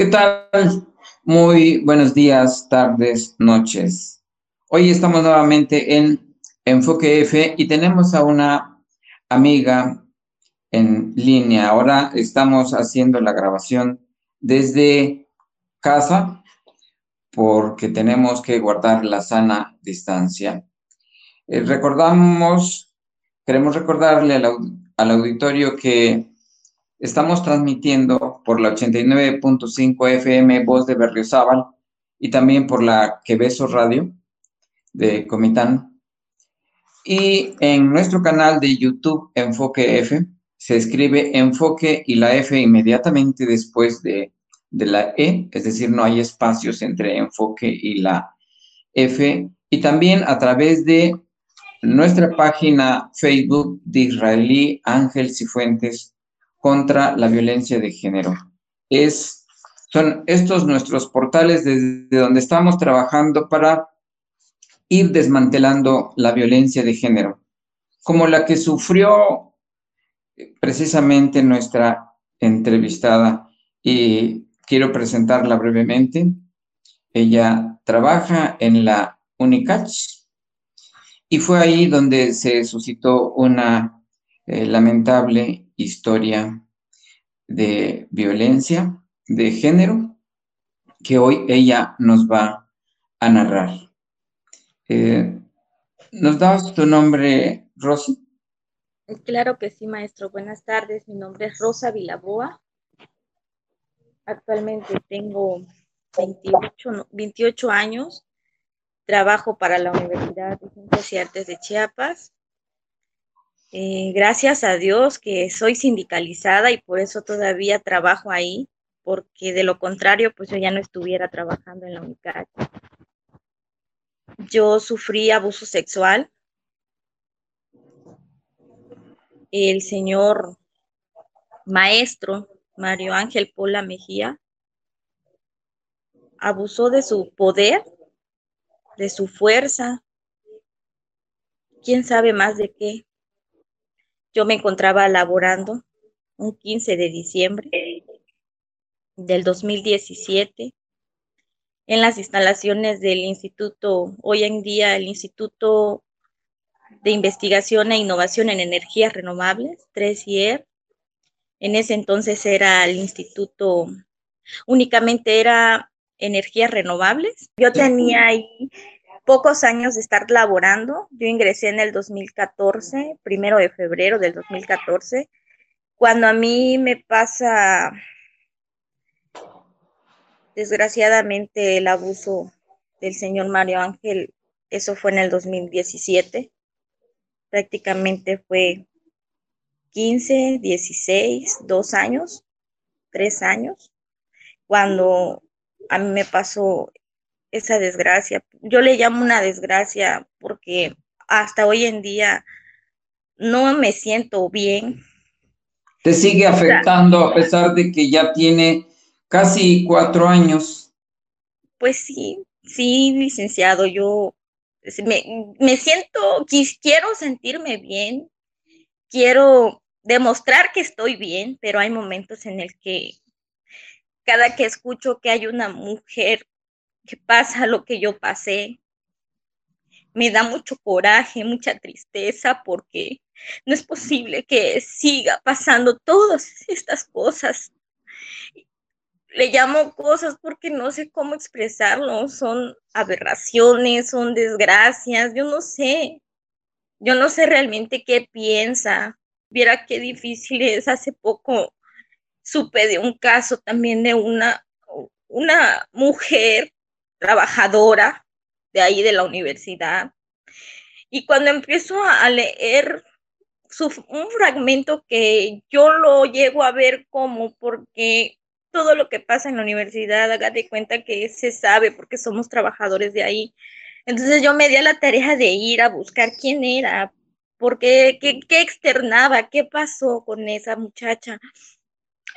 ¿Qué tal? Muy buenos días, tardes, noches. Hoy estamos nuevamente en Enfoque F y tenemos a una amiga en línea. Ahora estamos haciendo la grabación desde casa porque tenemos que guardar la sana distancia. Eh, recordamos, queremos recordarle al, al auditorio que Estamos transmitiendo por la 89.5 FM Voz de Berriozábal y también por la Queveso Radio de Comitán. Y en nuestro canal de YouTube Enfoque F se escribe Enfoque y la F inmediatamente después de, de la E, es decir, no hay espacios entre Enfoque y la F. Y también a través de nuestra página Facebook de Israelí Ángel Cifuentes contra la violencia de género. Es, son estos nuestros portales desde donde estamos trabajando para ir desmantelando la violencia de género, como la que sufrió precisamente nuestra entrevistada y quiero presentarla brevemente. Ella trabaja en la UNICACH y fue ahí donde se suscitó una eh, lamentable historia de violencia de género que hoy ella nos va a narrar. Eh, ¿Nos das tu nombre, Rosy? Claro que sí, maestro. Buenas tardes. Mi nombre es Rosa Vilaboa. Actualmente tengo 28, 28 años. Trabajo para la Universidad de Ciencias y Artes de Chiapas. Eh, gracias a Dios que soy sindicalizada y por eso todavía trabajo ahí, porque de lo contrario, pues yo ya no estuviera trabajando en la UNICAC. Yo sufrí abuso sexual. El señor maestro Mario Ángel Pola Mejía abusó de su poder, de su fuerza, quién sabe más de qué, yo me encontraba laborando un 15 de diciembre del 2017 en las instalaciones del instituto, hoy en día el Instituto de Investigación e Innovación en Energías Renovables, 3IR. En ese entonces era el instituto, únicamente era energías renovables. Yo tenía ahí pocos años de estar laborando. Yo ingresé en el 2014, primero de febrero del 2014, cuando a mí me pasa desgraciadamente el abuso del señor Mario Ángel, eso fue en el 2017, prácticamente fue 15, 16, dos años, tres años, cuando a mí me pasó esa desgracia. Yo le llamo una desgracia porque hasta hoy en día no me siento bien. ¿Te sigue afectando a pesar de que ya tiene casi cuatro años? Pues sí, sí, licenciado, yo me, me siento, quiero sentirme bien, quiero demostrar que estoy bien, pero hay momentos en el que cada que escucho que hay una mujer que pasa lo que yo pasé. Me da mucho coraje, mucha tristeza porque no es posible que siga pasando todas estas cosas. Le llamo cosas porque no sé cómo expresarlo, son aberraciones, son desgracias, yo no sé. Yo no sé realmente qué piensa. Viera qué difícil es. Hace poco supe de un caso también de una, una mujer trabajadora de ahí de la universidad. Y cuando empiezo a leer un fragmento que yo lo llego a ver como porque todo lo que pasa en la universidad, hágate cuenta que se sabe porque somos trabajadores de ahí. Entonces yo me di a la tarea de ir a buscar quién era, porque qué, qué externaba, qué pasó con esa muchacha.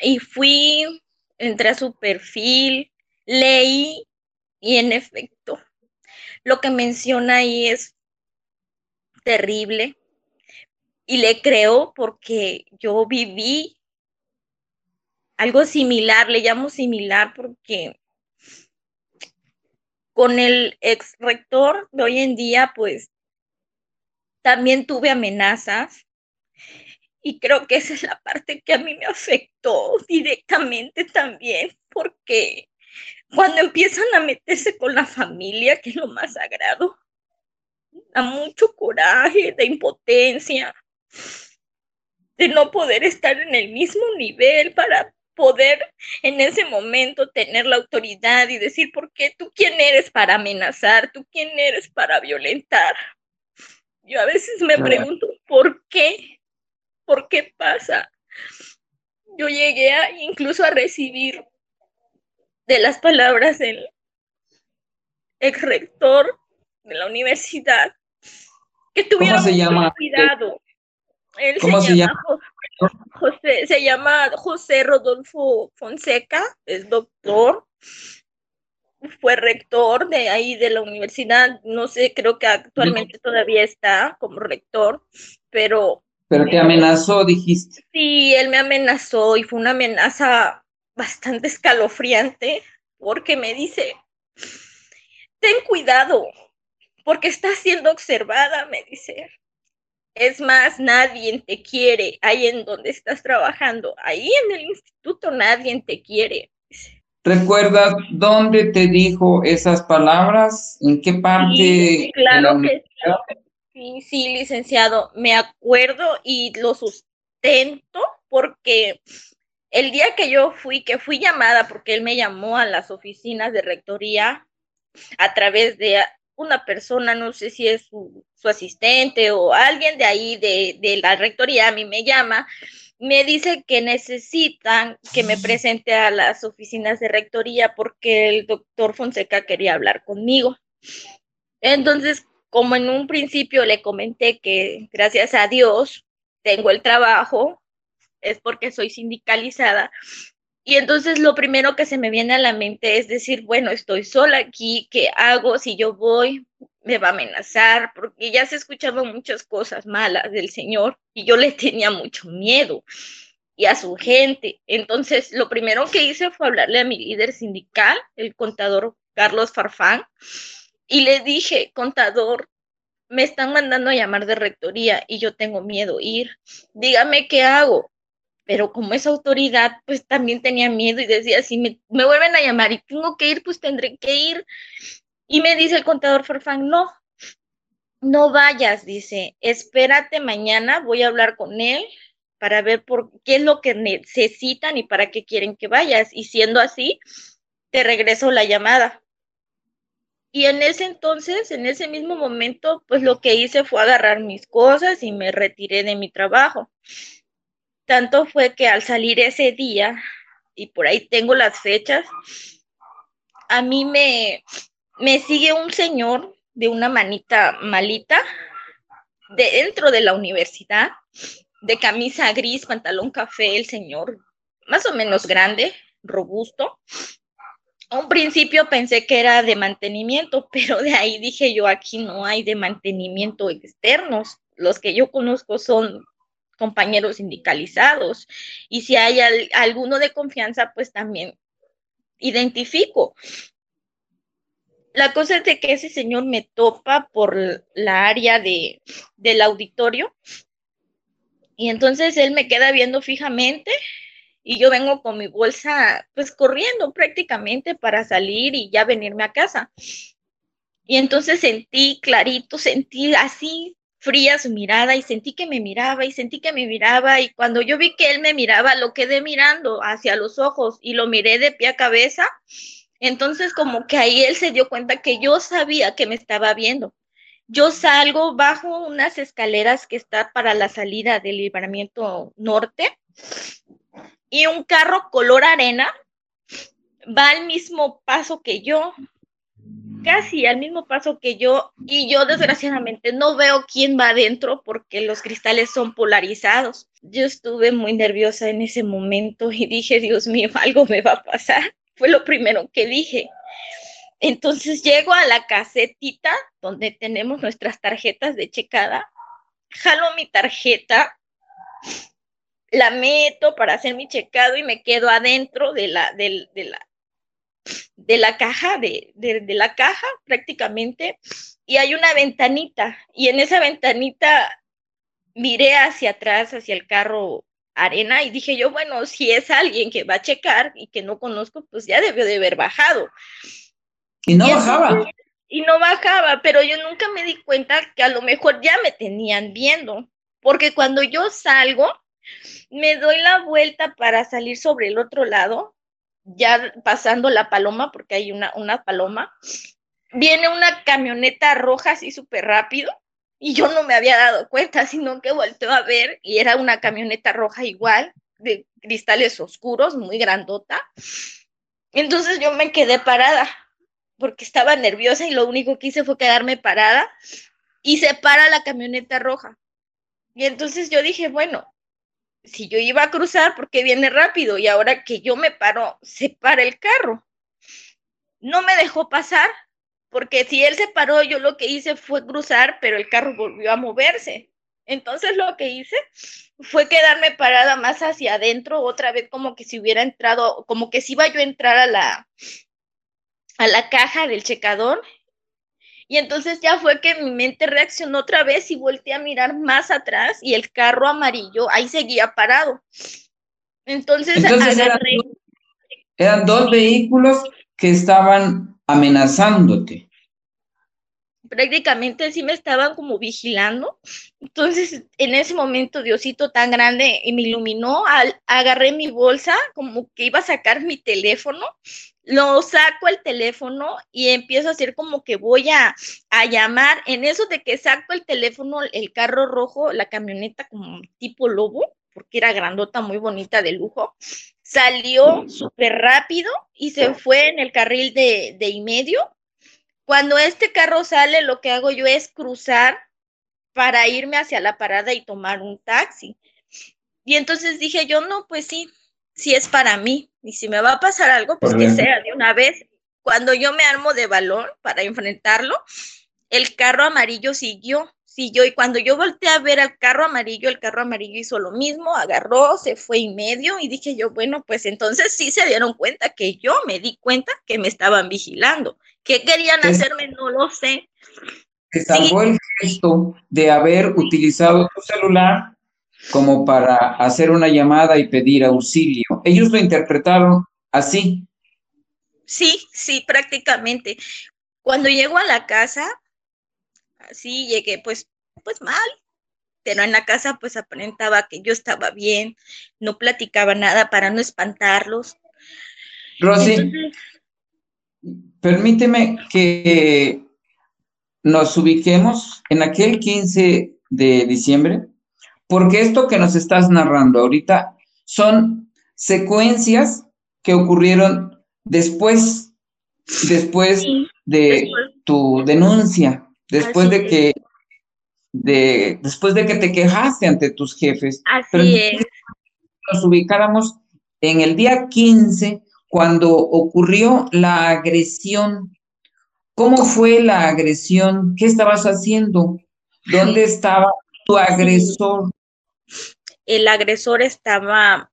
Y fui, entré a su perfil, leí y en efecto, lo que menciona ahí es terrible y le creo porque yo viví algo similar, le llamo similar porque con el ex rector de hoy en día, pues también tuve amenazas y creo que esa es la parte que a mí me afectó directamente también, porque cuando empiezan a meterse con la familia, que es lo más sagrado, da mucho coraje, de impotencia, de no poder estar en el mismo nivel para poder en ese momento tener la autoridad y decir, ¿por qué tú quién eres para amenazar? ¿Tú quién eres para violentar? Yo a veces me pregunto, ¿por qué? ¿Por qué pasa? Yo llegué a, incluso a recibir de las palabras del ex rector de la universidad que tuviera cuidado. Él ¿Cómo se, llama, José, se llama José Rodolfo Fonseca, es doctor, fue rector de ahí de la universidad, no sé, creo que actualmente todavía está como rector, pero... Pero te amenazó, dijiste. Sí, él me amenazó y fue una amenaza bastante escalofriante porque me dice, ten cuidado, porque estás siendo observada, me dice. Es más, nadie te quiere ahí en donde estás trabajando. Ahí en el instituto nadie te quiere. ¿Recuerdas dónde te dijo esas palabras? ¿En qué parte? Sí, claro que sí. sí, licenciado. Me acuerdo y lo sustento porque el día que yo fui, que fui llamada, porque él me llamó a las oficinas de rectoría a través de una persona, no sé si es su, asistente o alguien de ahí de, de, la rectoría, a mí me llama, me dice que necesitan que me presente a las oficinas de rectoría porque el doctor Fonseca quería hablar conmigo. Entonces, como en un principio le comenté que gracias a Dios tengo el trabajo, es porque soy sindicalizada, y entonces lo primero que se me viene a la mente es decir, bueno, estoy sola aquí, ¿qué hago? Si yo voy, me va a amenazar, porque ya se escuchaban muchas cosas malas del Señor y yo le tenía mucho miedo y a su gente. Entonces, lo primero que hice fue hablarle a mi líder sindical, el contador Carlos Farfán, y le dije, contador, me están mandando a llamar de rectoría y yo tengo miedo ir. Dígame qué hago pero como es autoridad, pues también tenía miedo y decía, si me, vuelven a llamar y tengo que ir, pues tendré que ir. Y me dice el contador Farfán, no, no vayas, dice, espérate mañana, voy a hablar con él para ver por qué es lo que necesitan y para qué quieren que vayas. Y siendo así, te regreso la llamada. Y en ese entonces, en ese mismo momento, pues lo que hice fue agarrar mis cosas y me retiré de mi trabajo. Tanto fue que al salir ese día, y por ahí tengo las fechas, a mí me, me sigue un señor de una manita malita de dentro de la universidad, de camisa gris, pantalón café, el señor más o menos grande, robusto. A un principio pensé que era de mantenimiento, pero de ahí dije yo, aquí no hay de mantenimiento externos. Los que yo conozco son compañeros sindicalizados. Y si hay alguno de confianza, pues también identifico. La cosa es de que ese señor me topa por la área de, del auditorio y entonces él me queda viendo fijamente y yo vengo con mi bolsa pues corriendo prácticamente para salir y ya venirme a casa. Y entonces sentí clarito, sentí así fría su mirada y sentí que me miraba y sentí que me miraba y cuando yo vi que él me miraba, lo quedé mirando hacia los ojos y lo miré de pie a cabeza. Entonces como que ahí él se dio cuenta que yo sabía que me estaba viendo. Yo salgo bajo unas escaleras que está para la salida del libramiento norte y un carro color arena va al mismo paso que yo casi al mismo paso que yo y yo desgraciadamente no veo quién va adentro porque los cristales son polarizados. Yo estuve muy nerviosa en ese momento y dije, Dios mío, algo me va a pasar. Fue lo primero que dije. Entonces llego a la casetita donde tenemos nuestras tarjetas de checada, jalo mi tarjeta, la meto para hacer mi checado y me quedo adentro de la, de, la, de la caja, de, de, la caja prácticamente, y hay una ventanita, y en esa ventanita miré hacia atrás, hacia el carro arena, y dije yo, bueno, si es alguien que va a checar y que no conozco, pues ya debió de haber bajado. Y no bajaba. y no bajaba, pero yo nunca me di cuenta que a lo mejor ya me tenían viendo, porque cuando yo salgo, me doy la vuelta para salir sobre el otro lado, ya pasando la paloma, porque hay una, una paloma. Viene una camioneta roja así súper rápido y yo no me había dado cuenta, sino que volteo a ver y era una camioneta roja igual, de cristales oscuros, muy grandota. Entonces yo me quedé parada porque estaba nerviosa y lo único que hice fue quedarme parada y se para la camioneta roja. Y entonces yo dije, bueno, si yo iba a cruzar, porque viene rápido? Y ahora que yo me paro, se para el carro. No me dejó pasar, porque si él se paró, yo lo que hice fue cruzar, pero el carro volvió a moverse. Entonces lo que hice fue quedarme parada más hacia adentro, otra vez como que si hubiera entrado, como que si iba yo a entrar a la, a la caja del checador y entonces ya fue que mi mente reaccionó otra vez y volteé a mirar más atrás y el carro amarillo ahí seguía parado. Entonces, eran, dos, vehículos que estaban amenazándote. Prácticamente sí me estaban como vigilando. Entonces, en ese momento, Diosito tan grande y me iluminó, al, agarré mi bolsa, como que iba a sacar mi teléfono lo saco el teléfono y empiezo a hacer como que voy a, llamar. En eso de que saco el teléfono, el carro rojo, la camioneta como tipo lobo, porque era grandota, muy bonita, de lujo, salió súper rápido y se fue en el carril de, de y medio. Cuando este carro sale, lo que hago yo es cruzar para irme hacia la parada y tomar un taxi. Y entonces dije yo, no, pues sí, si es para mí. Y si me va a pasar algo, pues que sea de una vez. Cuando yo me armo de valor para enfrentarlo, el carro amarillo siguió, siguió. Y cuando yo volteé a ver al carro amarillo, el carro amarillo hizo lo mismo, agarró, se fue y medio. Y dije yo, bueno, pues entonces sí se dieron cuenta que yo me di cuenta que me estaban vigilando. ¿Qué querían hacerme? No lo sé. Te salvó el gesto de haber utilizado tu celular como para hacer una llamada y pedir auxilio. Ellos lo interpretaron así. Sí, sí, prácticamente. Cuando llego a la casa, así llegué pues, pues mal, pero en la casa pues aparentaba que yo estaba bien, no platicaba nada para no espantarlos. Rosy, permíteme que nos ubiquemos en aquel 15 de diciembre porque esto que nos estás narrando ahorita son secuencias que ocurrieron después, después de tu denuncia, después de que, de, después de que te quejaste ante tus jefes. Así es. Nos ubicáramos en el día 15, cuando ocurrió la agresión. ¿Cómo fue la agresión? ¿Qué estabas haciendo? ¿Dónde estaba tu agresor? el agresor estaba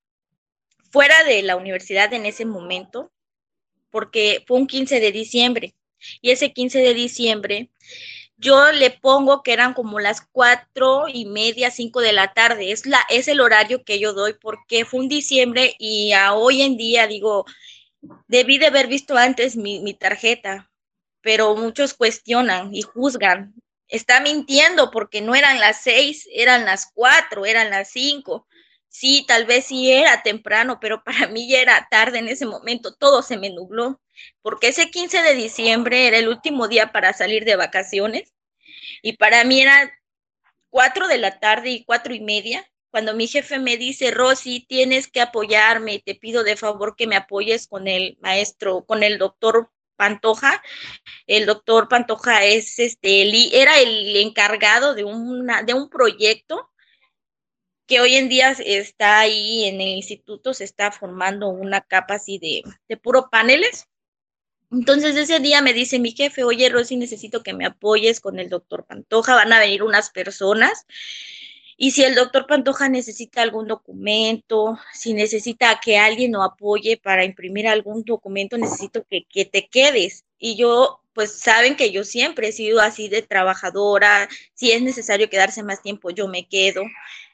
fuera de la universidad en ese momento, porque fue un 15 de diciembre. Y ese 15 de diciembre, yo le pongo que eran como las cuatro y media, cinco de la tarde. Es, la, es el horario que yo doy porque fue un diciembre y a hoy en día digo, debí de haber visto antes mi, tarjeta, pero muchos cuestionan y juzgan está mintiendo porque no eran las seis, eran las cuatro, eran las cinco. Sí, tal vez sí era temprano, pero para mí ya era tarde en ese momento, todo se me nubló, porque ese 15 de diciembre era el último día para salir de vacaciones y para mí era cuatro de la tarde y cuatro y media, cuando mi jefe me dice, Rosy, tienes que apoyarme, te pido de favor que me apoyes con el maestro, con el doctor Pantoja. El doctor Pantoja es este, era el encargado de, una, de un proyecto que hoy en día está ahí en el instituto, se está formando una capa así de, de puro paneles. Entonces ese día me dice mi jefe, oye Rosy, necesito que me apoyes con el doctor Pantoja, van a venir unas personas Y si el doctor Pantoja necesita algún documento, si necesita que alguien lo apoye para imprimir algún documento, necesito que, que te quedes. Y yo, pues saben que yo siempre he sido así de trabajadora, si es necesario quedarse más tiempo, yo me quedo.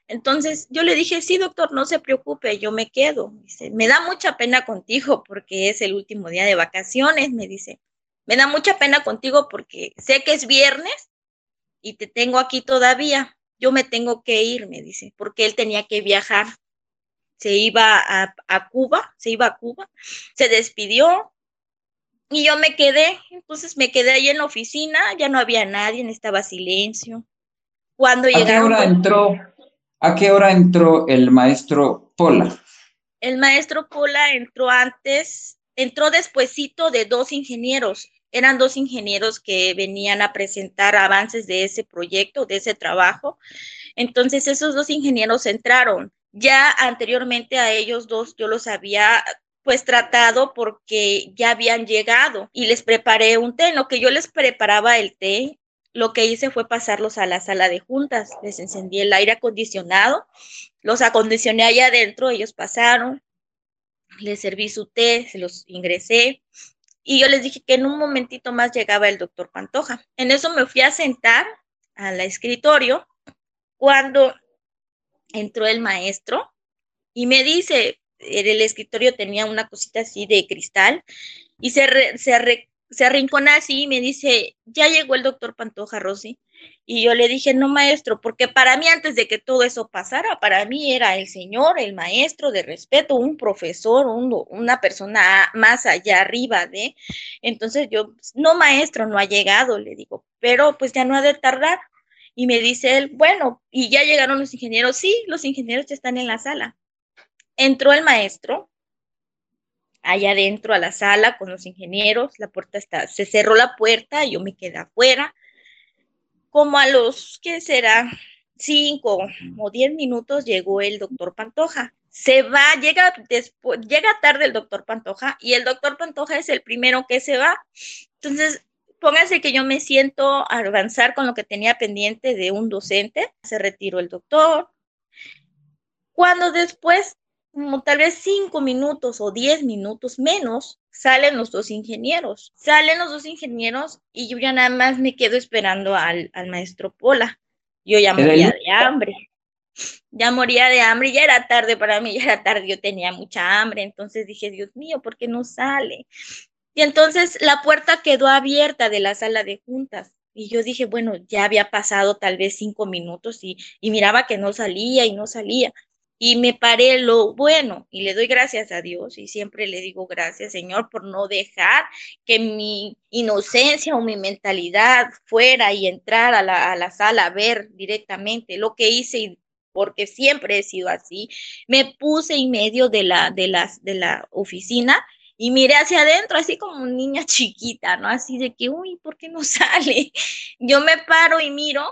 Entonces yo le dije, sí, doctor, no se preocupe, yo me quedo. Dice, me da mucha pena contigo porque es el último día de vacaciones, me dice. Me da mucha pena contigo porque sé que es viernes y te tengo aquí todavía. Yo me tengo que ir, me dice, porque él tenía que viajar. Se iba a, a Cuba, se iba a Cuba, se despidió y yo me quedé. Entonces me quedé ahí en la oficina, ya no había nadie, estaba silencio. Cuando ¿A qué hora entró? ¿A qué hora entró el maestro Pola? El maestro Pola entró antes, entró despuesito de dos ingenieros eran dos ingenieros que venían a presentar avances de ese proyecto, de ese trabajo. Entonces esos dos ingenieros entraron. Ya anteriormente a ellos dos yo los había pues tratado porque ya habían llegado y les preparé un té. En lo que yo les preparaba el té, lo que hice fue pasarlos a la sala de juntas. Les encendí el aire acondicionado, los acondicioné allá adentro, ellos pasaron, les serví su té, se los ingresé, y yo les dije que en un momentito más llegaba el doctor Pantoja. En eso me fui a sentar al escritorio cuando entró el maestro y me dice, el escritorio tenía una cosita así de cristal y se, se, se arrincona así y me dice, ya llegó el doctor Pantoja, Rosy. Y yo le dije, no, maestro, porque para mí antes de que todo eso pasara, para mí era el señor, el maestro de respeto, un profesor, una persona más allá arriba de. Entonces yo, no, maestro, no ha llegado, le digo, pero pues ya no ha de tardar. Y me dice él, bueno, y ya llegaron los ingenieros. Sí, los ingenieros ya están en la sala. Entró el maestro, allá adentro a la sala con los ingenieros, la puerta está, se cerró la puerta, yo me quedé afuera, como a los, ¿qué será? Cinco o diez minutos llegó el doctor Pantoja. Se va, llega después, llega tarde el doctor Pantoja y el doctor Pantoja es el primero que se va. Entonces, pónganse que yo me siento a avanzar con lo que tenía pendiente de un docente. Se retiró el doctor. Cuando después como tal vez cinco minutos o diez minutos menos, salen los dos ingenieros. Salen los dos ingenieros y yo ya nada más me quedo esperando al, al maestro Pola. Yo ya moría de hambre. Ya moría de hambre, ya era tarde para mí, ya era tarde, yo tenía mucha hambre, entonces dije, Dios mío, ¿por qué no sale? Y entonces la puerta quedó abierta de la sala de juntas. Y yo dije, bueno, ya había pasado tal vez cinco minutos y, y miraba que no salía y no salía y me paré lo bueno y le doy gracias a Dios y siempre le digo gracias Señor por no dejar que mi inocencia o mi mentalidad fuera y entrar a la, a la sala a ver directamente lo que hice y porque siempre he sido así, me puse en medio de la, de las, de la oficina y miré hacia adentro, así como niña chiquita, ¿no? Así de que, uy, ¿por qué no sale? Yo me paro y miro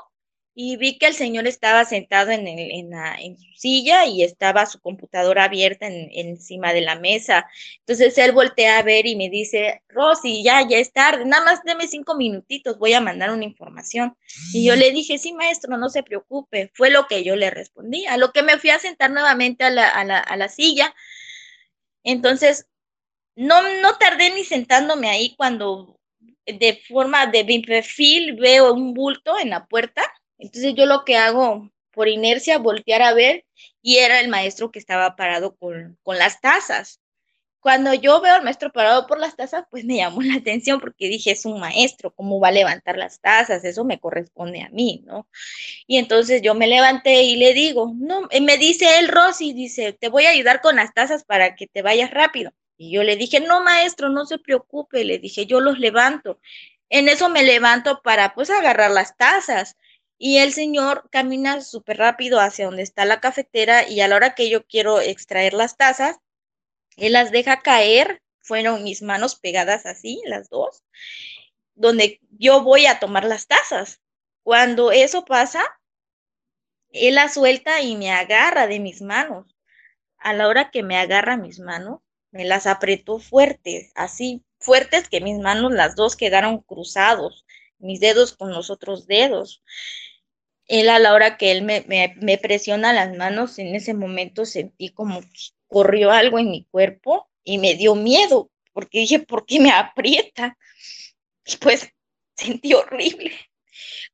y vi que el señor estaba sentado en, en, la, en su silla y estaba su computadora abierta en, encima de la mesa. Entonces él voltea a ver y me dice, Rosy, ya, ya es tarde, nada más deme cinco minutitos, voy a mandar una información. Y yo le dije, sí, maestro, no se preocupe, fue lo que yo le respondí, a lo que me fui a sentar nuevamente a la, a la, a la silla. Entonces, no, no tardé ni sentándome ahí cuando de forma de mi perfil veo un bulto en la puerta entonces yo lo que hago por inercia, voltear a ver y era el maestro que estaba parado con, con las tazas. Cuando yo veo al maestro parado por las tazas, pues me llamó la atención porque dije, es un maestro, ¿cómo va a levantar las tazas? Eso me corresponde a mí, ¿no? Y entonces yo me levanté y le digo, no, me dice él, Rosy, dice, te voy a ayudar con las tazas para que te vayas rápido. Y yo le dije, no, maestro, no se preocupe, le dije, yo los levanto. En eso me levanto para pues agarrar las tazas y el señor camina súper rápido hacia donde está la cafetera y a la hora que yo quiero extraer las tazas, él las deja caer, fueron mis manos pegadas así, las dos, donde yo voy a tomar las tazas. Cuando eso pasa, él las suelta y me agarra de mis manos. A la hora que me agarra mis manos, me las apretó fuertes, así fuertes que mis manos las dos quedaron cruzados, mis dedos con los otros dedos él a la hora que él me, presiona las manos, en ese momento sentí como corrió algo en mi cuerpo y me dio miedo, porque dije, ¿por qué me aprieta? Y pues sentí horrible.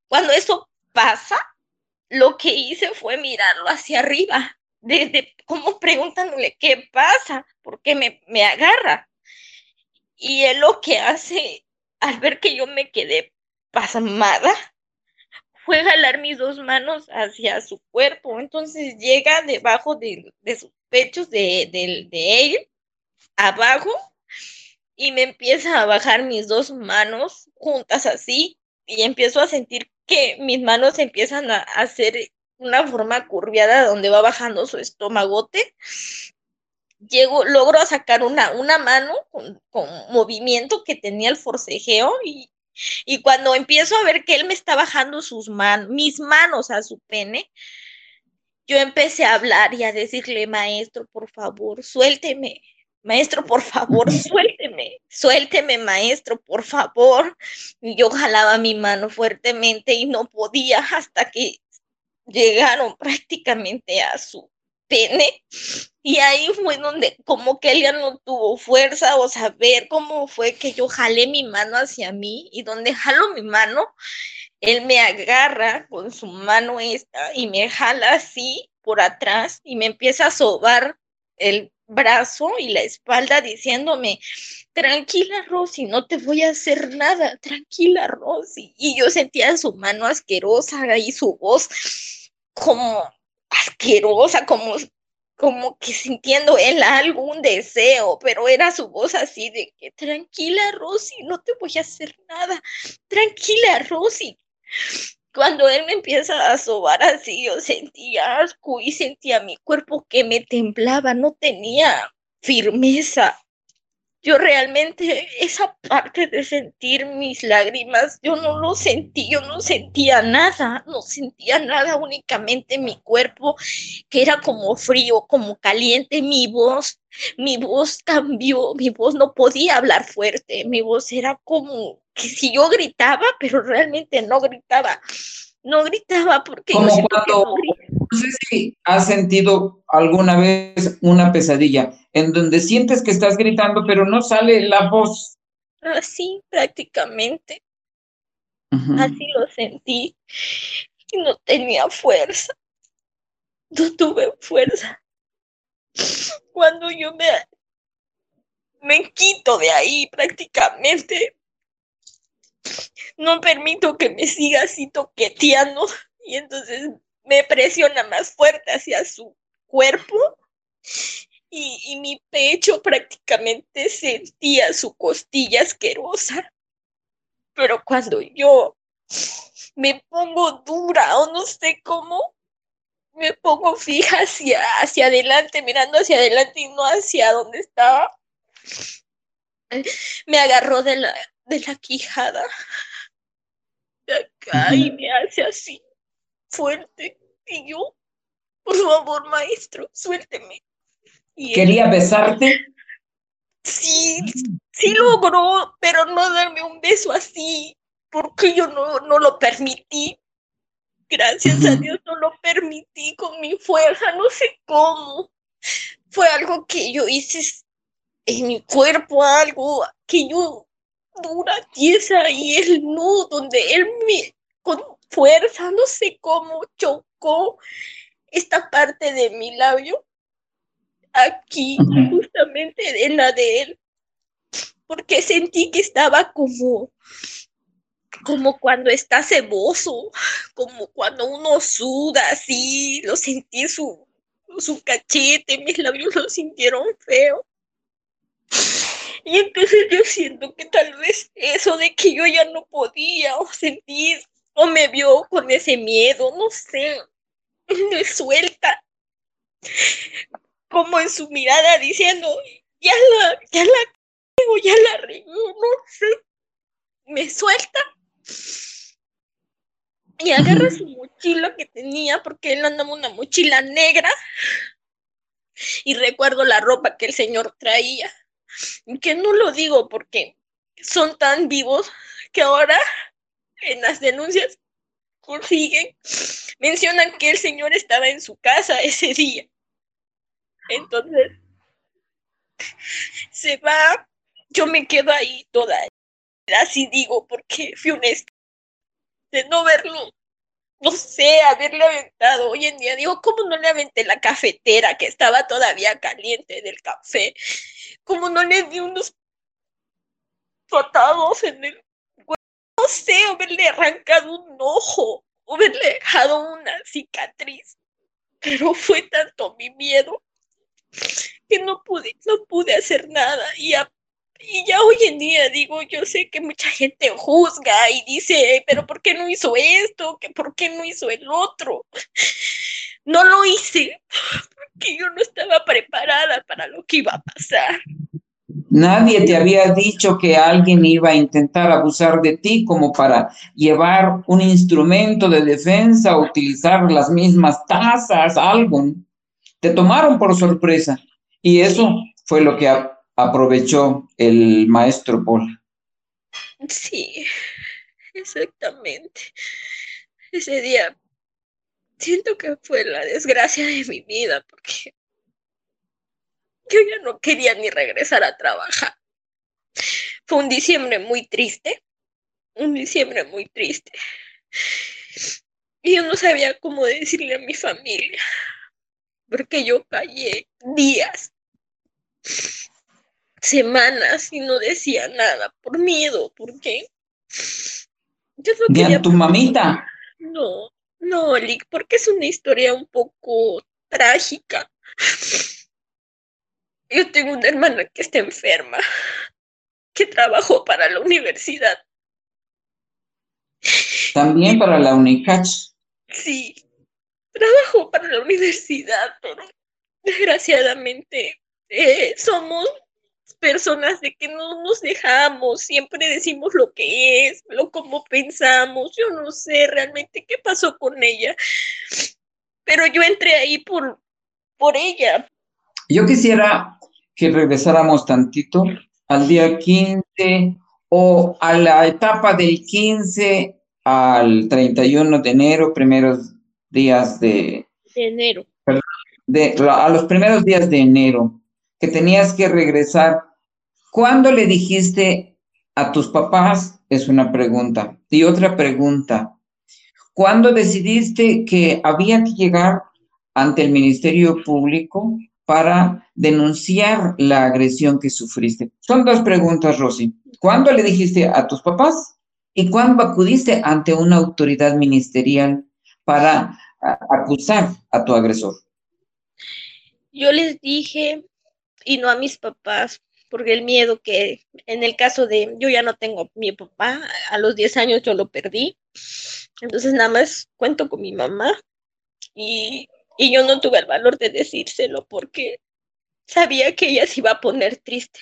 Cuando eso pasa, lo que hice fue mirarlo hacia arriba, desde como preguntándole, ¿qué pasa? ¿Por qué me, me agarra? Y él lo que hace, al ver que yo me quedé pasmada, fue jalar mis dos manos hacia su cuerpo. Entonces llega debajo de, sus pechos de, de, él, abajo, y me empieza a bajar mis dos manos juntas así, y empiezo a sentir que mis manos empiezan a hacer una forma curviada donde va bajando su estomagote. Llego, logro sacar una, una mano con, con movimiento que tenía el forcejeo y y cuando empiezo a ver que él me está bajando sus manos, mis manos a su pene, yo empecé a hablar y a decirle, maestro, por favor, suélteme. Maestro, por favor, suélteme, suélteme, maestro, por favor. Y yo jalaba mi mano fuertemente y no podía hasta que llegaron prácticamente a su pene y ahí fue donde como que ya no tuvo fuerza o saber cómo fue que yo jalé mi mano hacia mí y donde jalo mi mano, él me agarra con su mano esta y me jala así por atrás y me empieza a sobar el brazo y la espalda diciéndome, tranquila Rosy, no te voy a hacer nada, tranquila Rosy. Y yo sentía su mano asquerosa y su voz como asquerosa, como como que sintiendo él algún deseo, pero era su voz así de que tranquila Rosy, no te voy a hacer nada, tranquila Rosy. Cuando él me empieza a sobar así, yo sentía asco y sentía mi cuerpo que me temblaba, no tenía firmeza yo realmente esa parte de sentir mis lágrimas, yo no lo sentí, yo no sentía nada, no sentía nada, únicamente mi cuerpo que era como frío, como caliente, mi voz, mi voz cambió, mi voz no podía hablar fuerte, mi voz era como que si yo gritaba, pero realmente no gritaba, no gritaba porque... Como cuando, no sé si has sentido alguna vez una pesadilla en donde sientes que estás gritando, pero no sale la voz. Así, prácticamente. Así lo sentí. Y no tenía fuerza. No tuve fuerza. Cuando yo me, me quito de ahí prácticamente, no permito que me siga así toqueteando. Y entonces me presiona más fuerte hacia su cuerpo y, mi pecho prácticamente sentía su costilla asquerosa. Pero cuando yo me pongo dura o no sé cómo, me pongo fija hacia, hacia adelante, mirando hacia adelante y no hacia donde estaba, me agarró de la, de la quijada de acá y me hace así fuerte. Y yo, por favor, maestro, suélteme. ¿Quería besarte? Sí, sí logró, pero no darme un beso así, porque yo no, no lo permití. Gracias a Dios no lo permití con mi fuerza, no sé cómo. Fue algo que yo hice en mi cuerpo, algo que yo dura, tiesa, y él no, donde él me, con fuerza, no sé cómo, chocó esta parte de mi labio aquí, justamente en la de él, porque sentí que estaba como, como cuando está ceboso, como cuando uno suda así, lo sentí su, su cachete, mis labios lo sintieron feo. Y entonces yo siento que tal vez eso de que yo ya no podía o sentir o me vio con ese miedo, no sé, me suelta. Como en su mirada diciendo, ya la, ya la ya la no sé, me suelta. Y agarra su mochila que tenía, porque él andaba una mochila negra, y recuerdo la ropa que el señor traía, que no lo digo porque son tan vivos que ahora en las denuncias consiguen mencionan que el señor estaba en su casa ese día. Entonces, se va, yo me quedo ahí toda, así digo, porque fui honesta, de no verlo, no sé, haberle aventado. Hoy en día digo, ¿cómo no le aventé la cafetera que estaba todavía caliente del café? ¿Cómo no le di unos patados en el no sé, haberle arrancado un ojo, haberle dejado una cicatriz. Pero fue tanto mi miedo que no pude, no pude hacer nada. Y, y ya hoy en día digo, yo sé que mucha gente juzga y dice, pero ¿por qué no hizo esto? ¿Que ¿Por qué no hizo el otro? No lo hice porque yo no estaba preparada para lo que iba a pasar. Nadie te había dicho que alguien iba a intentar abusar de ti como para llevar un instrumento de defensa, utilizar las mismas tazas, algo. Te tomaron por sorpresa y eso fue lo que aprovechó el maestro Paul. Sí, exactamente. Ese día siento que fue la desgracia de mi vida porque yo ya no quería ni regresar a trabajar. Fue un diciembre muy triste, un diciembre muy triste. Y yo no sabía cómo decirle a mi familia, porque yo callé días, semanas y no decía nada por miedo, porque yo no quería... tu mamita? No, no, Lick, porque es una historia un poco trágica. Yo tengo una hermana que está enferma, que trabajó para la universidad. También para la UNICACH. Sí, trabajó para la universidad, pero desgraciadamente eh, somos personas de que no nos dejamos, siempre decimos lo que es, lo como pensamos, yo no sé realmente qué pasó con ella, pero yo entré ahí por, por ella. Yo quisiera que regresáramos tantito al día 15 o a la etapa del 15 al 31 de enero, primeros días de, de enero. De, a los primeros días de enero, que tenías que regresar. ¿Cuándo le dijiste a tus papás? Es una pregunta. Y otra pregunta. ¿Cuándo decidiste que había que llegar ante el Ministerio Público para denunciar la agresión que sufriste? Son dos preguntas, Rosy. ¿Cuándo le dijiste a tus papás y cuándo acudiste ante una autoridad ministerial para acusar a tu agresor? Yo les dije, y no a mis papás, porque el miedo que en el caso de yo ya no tengo mi papá, a los 10 años yo lo perdí, entonces nada más cuento con mi mamá y y yo no tuve el valor de decírselo porque sabía que ella se iba a poner triste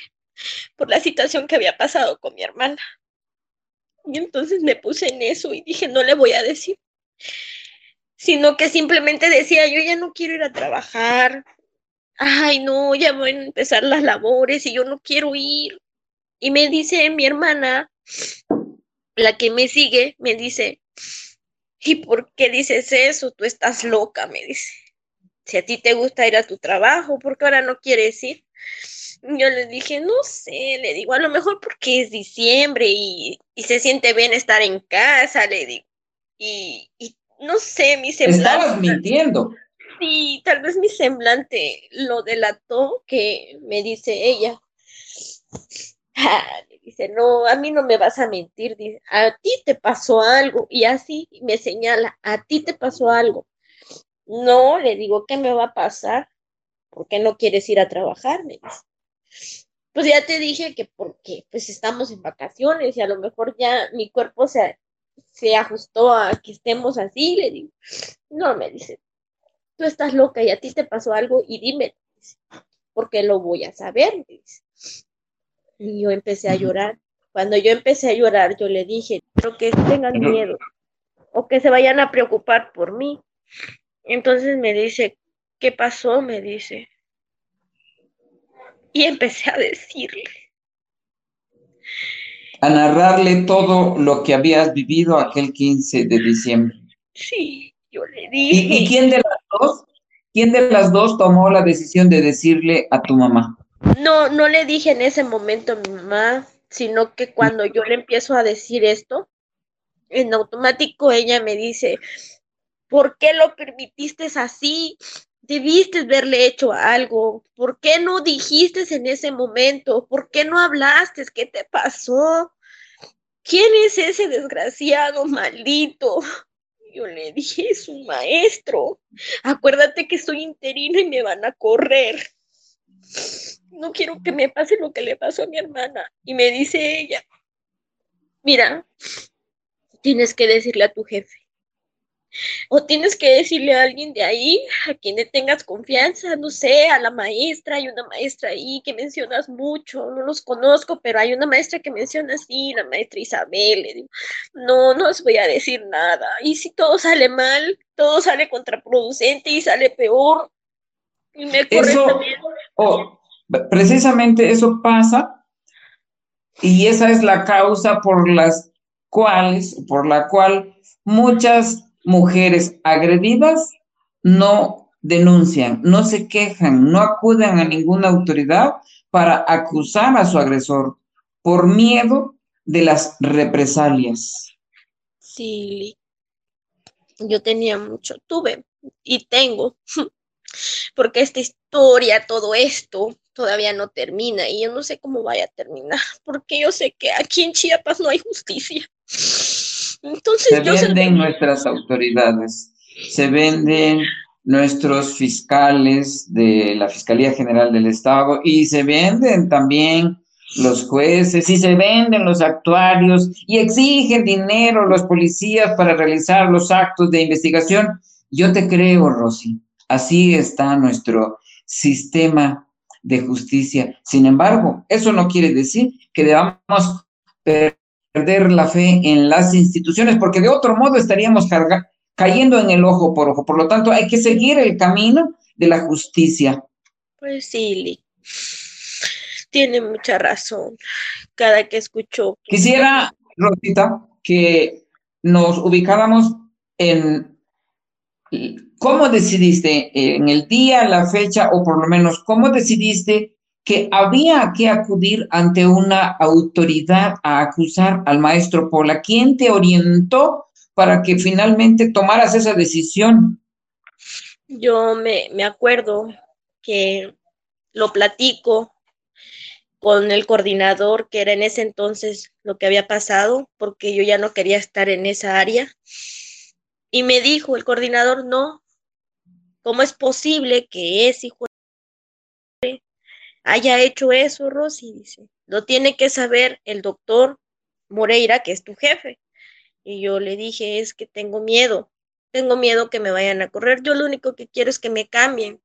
por la situación que había pasado con mi hermana. Y entonces me puse en eso y dije, no le voy a decir, sino que simplemente decía, yo ya no quiero ir a trabajar, ay, no, ya voy a empezar las labores y yo no quiero ir. Y me dice mi hermana, la que me sigue, me dice, ¿y por qué dices eso? Tú estás loca, me dice si a ti te gusta ir a tu trabajo, ¿por qué ahora no quieres ir? Yo le dije, no sé, le digo, a lo mejor porque es diciembre y, se siente bien estar en casa, le digo. Y, no sé, mi semblante. Estabas mintiendo. Sí, tal vez mi semblante lo delató, que me dice ella. Ah, le dice, no, a mí no me vas a mentir, dice, a ti te pasó algo. Y así me señala, a ti te pasó algo. No, le digo, ¿qué me va a pasar? ¿Por qué no quieres ir a trabajar? Me dice. Pues ya te dije que porque pues estamos en vacaciones y a lo mejor ya mi cuerpo se, se ajustó a que estemos así, le digo. No, me dice, tú estás loca y a ti te pasó algo y dime, porque lo voy a saber. Y yo empecé a llorar. Cuando yo empecé a llorar, yo le dije, quiero que tengan miedo o que se vayan a preocupar por mí. Entonces me dice, ¿qué pasó? Me dice. Y empecé a decirle. A narrarle todo lo que habías vivido aquel 15 de diciembre. Sí, Yo le dije. ¿Y, quién de las dos? ¿Quién de las dos tomó la decisión de decirle a tu mamá? No, no le dije en ese momento a mi mamá, sino que cuando yo le empiezo a decir esto, en automático ella me dice, ¿por qué lo permitiste así? Debiste haberle hecho algo. ¿Por qué no dijiste en ese momento? ¿Por qué no hablaste? ¿Qué te pasó? ¿Quién es ese desgraciado maldito? Yo le dije, es un maestro. Acuérdate que soy interina y me van a correr. No quiero que me pase lo que le pasó a mi hermana. Y me dice ella, mira, tienes que decirle a tu jefe o tienes que decirle a alguien de ahí, a quien le tengas confianza, no sé, a la maestra, hay una maestra ahí que mencionas mucho, no los conozco, pero hay una maestra que menciona así, la maestra Isabel, le digo, no, no os voy a decir nada, y si todo sale mal, todo sale contraproducente y sale peor, y me corre también. precisamente eso pasa, y esa es la causa por las cuales, por la cual muchas mujeres agredidas no denuncian, no se quejan, no acuden a ninguna autoridad para acusar a su agresor por miedo de las represalias. Sí, yo tenía mucho, tuve y tengo, porque esta historia, todo esto, todavía no termina y yo no sé cómo vaya a terminar, porque yo sé que aquí en Chiapas no hay justicia. Entonces, se venden nuestras autoridades, se venden nuestros fiscales de la Fiscalía General del Estado y se venden también los jueces y se venden los actuarios y exigen dinero los policías para realizar los actos de investigación. Yo te creo, Rosy, así está nuestro sistema de justicia. Sin embargo, eso no quiere decir que debamos perder la fe en las instituciones, porque de otro modo estaríamos cayendo en el ojo por ojo. Por lo tanto, hay que seguir el camino de la justicia. Pues sí, tiene mucha razón. Cada que escucho. Quisiera, Rosita, que nos ubicáramos en cómo decidiste en el día, la fecha, o por lo menos cómo decidiste que había que acudir ante una autoridad a acusar al maestro Pola. ¿Quién te orientó para que finalmente tomaras esa decisión? Yo me, me acuerdo que lo platico con el coordinador, que era en ese entonces lo que había pasado, porque yo ya no quería estar en esa área. Y me dijo el coordinador, no, ¿cómo es posible que ese hijo haya hecho eso, Rosy, dice. Lo tiene que saber el doctor Moreira, que es tu jefe. Y yo le dije, es que tengo miedo, tengo miedo que me vayan a correr. Yo lo único que quiero es que me cambien.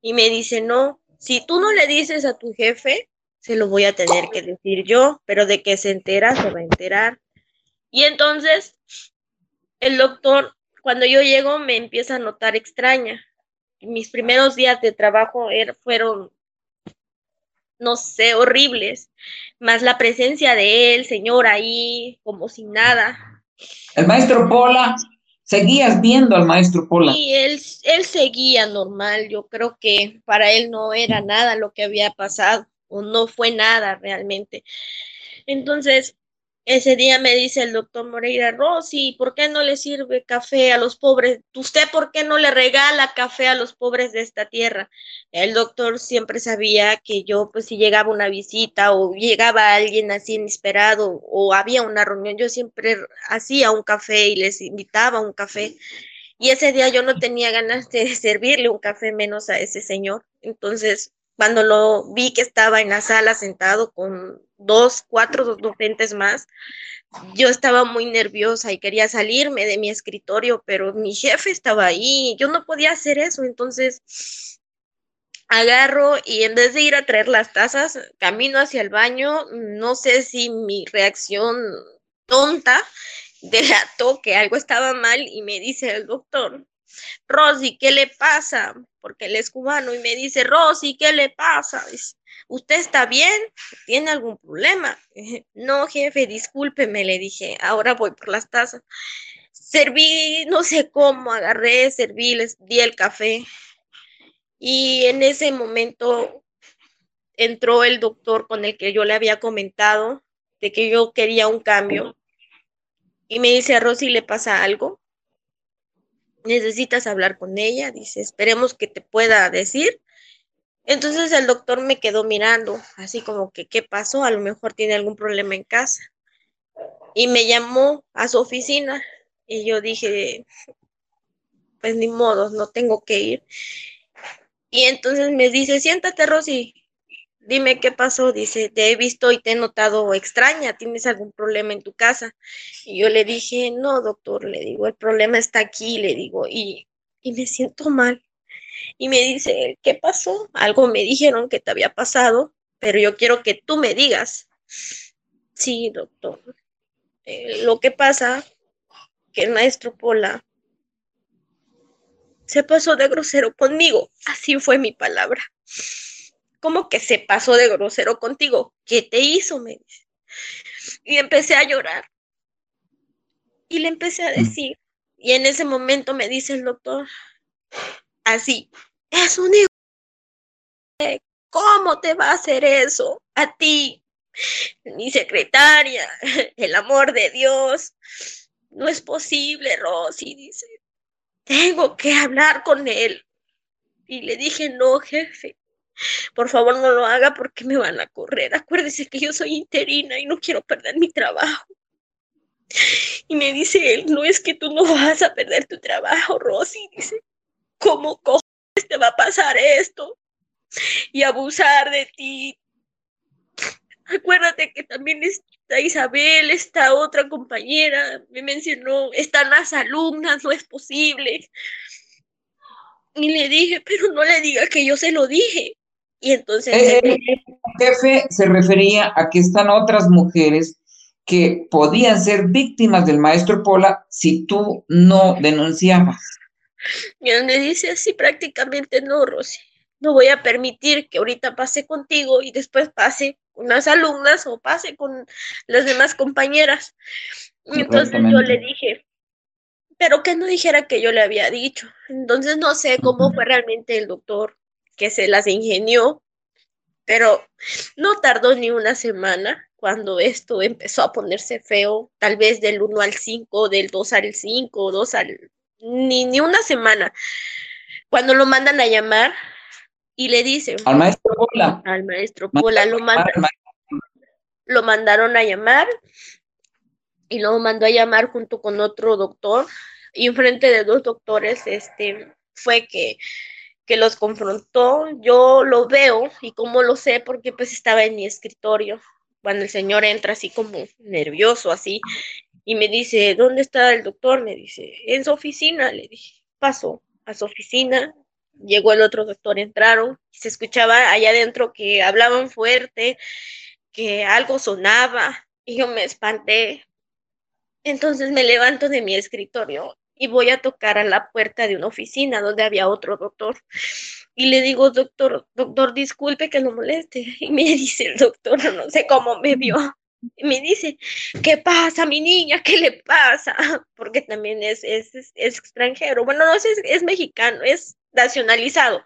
Y me dice, no, si tú no le dices a tu jefe, se lo voy a tener que decir yo, pero de que se entera, se va a enterar. Y entonces, el doctor, cuando yo llego, me empieza a notar extraña. Mis primeros días de trabajo er, fueron no sé, horribles, más la presencia de él, señor, ahí, como sin nada. El maestro Pola, seguías viendo al maestro Pola. Sí, él, él seguía normal, yo creo que para él no era nada lo que había pasado, o no fue nada realmente. Entonces, ese día me dice el doctor Moreira, Rosy, ¿por qué no le sirve café a los pobres? ¿Usted por qué no le regala café a los pobres de esta tierra? El doctor siempre sabía que yo, pues si llegaba una visita o llegaba alguien así inesperado o había una reunión, yo siempre hacía un café y les invitaba un café. Y ese día yo no tenía ganas de servirle un café menos a ese señor. Entonces, cuando lo vi que estaba en la sala sentado con dos, cuatro docentes más, yo estaba muy nerviosa y quería salirme de mi escritorio, pero mi jefe estaba ahí, yo no podía hacer eso, entonces agarro y en vez de ir a traer las tazas, camino hacia el baño, no sé si mi reacción tonta delató que algo estaba mal y me dice el doctor, Rosy, ¿qué le pasa? Porque él es cubano y me dice, Rosy, ¿qué le pasa? ¿Usted está bien? ¿Tiene algún problema? No, jefe, discúlpeme, le dije, ahora voy por las tazas. serví, no sé cómo, agarré, serví, les di el café. Y en ese momento entró el doctor con el que yo le había comentado de que yo quería un cambio. Y me dice, a Rosy, ¿le pasa algo? Necesitas hablar con ella. Dice, esperemos que te pueda decir. Entonces el doctor me quedó mirando, así como que, ¿qué pasó? A lo mejor tiene algún problema en casa. Y me llamó a su oficina y yo dije, pues ni modo, no tengo que ir. Y entonces me dice, siéntate, Rosy, dime qué pasó. Dice, te he visto y te he notado extraña, ¿tienes algún problema en tu casa? Y yo le dije, no, doctor, le digo, el problema está aquí, le digo, y, y me siento mal. Y me dice, ¿qué pasó? Algo me dijeron que te había pasado, pero yo quiero que tú me digas. Sí, doctor. Eh, lo que pasa que el maestro Pola se pasó de grosero conmigo. Así fue mi palabra. ¿Cómo que se pasó de grosero contigo? ¿Qué te hizo? Me dice. Y empecé a llorar. Y le empecé a mm. decir. Y en ese momento me dice el doctor, así, es un hijo. ¿Cómo te va a hacer eso a ti? Mi secretaria, el amor de Dios. No es posible, Rosy, dice. Tengo que hablar con él. Y le dije, no, jefe, por favor no lo haga porque me van a correr. Acuérdese que yo soy interina y no quiero perder mi trabajo. Y me dice él, no es que tú no vas a perder tu trabajo, Rosy. Dice, ¿cómo cojones te va a pasar esto? Y abusar de ti. Acuérdate que también está Isabel, está otra compañera, me mencionó, están las alumnas, no es posible. Y le dije, pero no le diga que yo se lo dije. Y entonces... Eh, el jefe se refería a que están otras mujeres que podían ser víctimas del maestro Pola si tú no denunciabas. Y él me dice así prácticamente, no, Rosy, no voy a permitir que ahorita pase contigo y después pase con las alumnas o pase con las demás compañeras. Y entonces yo le dije, pero que no dijera que yo le había dicho. Entonces no sé cómo fue realmente el doctor que se las ingenió, pero no tardó ni una semana cuando esto empezó a ponerse feo, tal vez del 1 al 5, del 2 al 5, 2 al ni, ni una semana. Cuando lo mandan a llamar y le dicen. Al maestro Pola. Al maestro Pola lo, lo mandaron a llamar y lo mandó a llamar junto con otro doctor. Y enfrente de dos doctores, este, fue que, que los confrontó. Yo lo veo y como lo sé porque pues estaba en mi escritorio cuando el señor entra así como nervioso, así, y me dice, ¿dónde está el doctor? Me dice, en su oficina. Le dije, pasó a su oficina. Llegó el otro doctor, entraron, se escuchaba allá adentro que hablaban fuerte, que algo sonaba, y yo me espanté. Entonces me levanto de mi escritorio y voy a tocar a la puerta de una oficina donde había otro doctor. Y le digo, doctor, doctor, disculpe que lo moleste. Y me dice el doctor, no sé cómo me vio, me dice, ¿qué pasa, mi niña? ¿Qué le pasa? Porque también es, es, extranjero. Bueno, no es, es mexicano, es nacionalizado,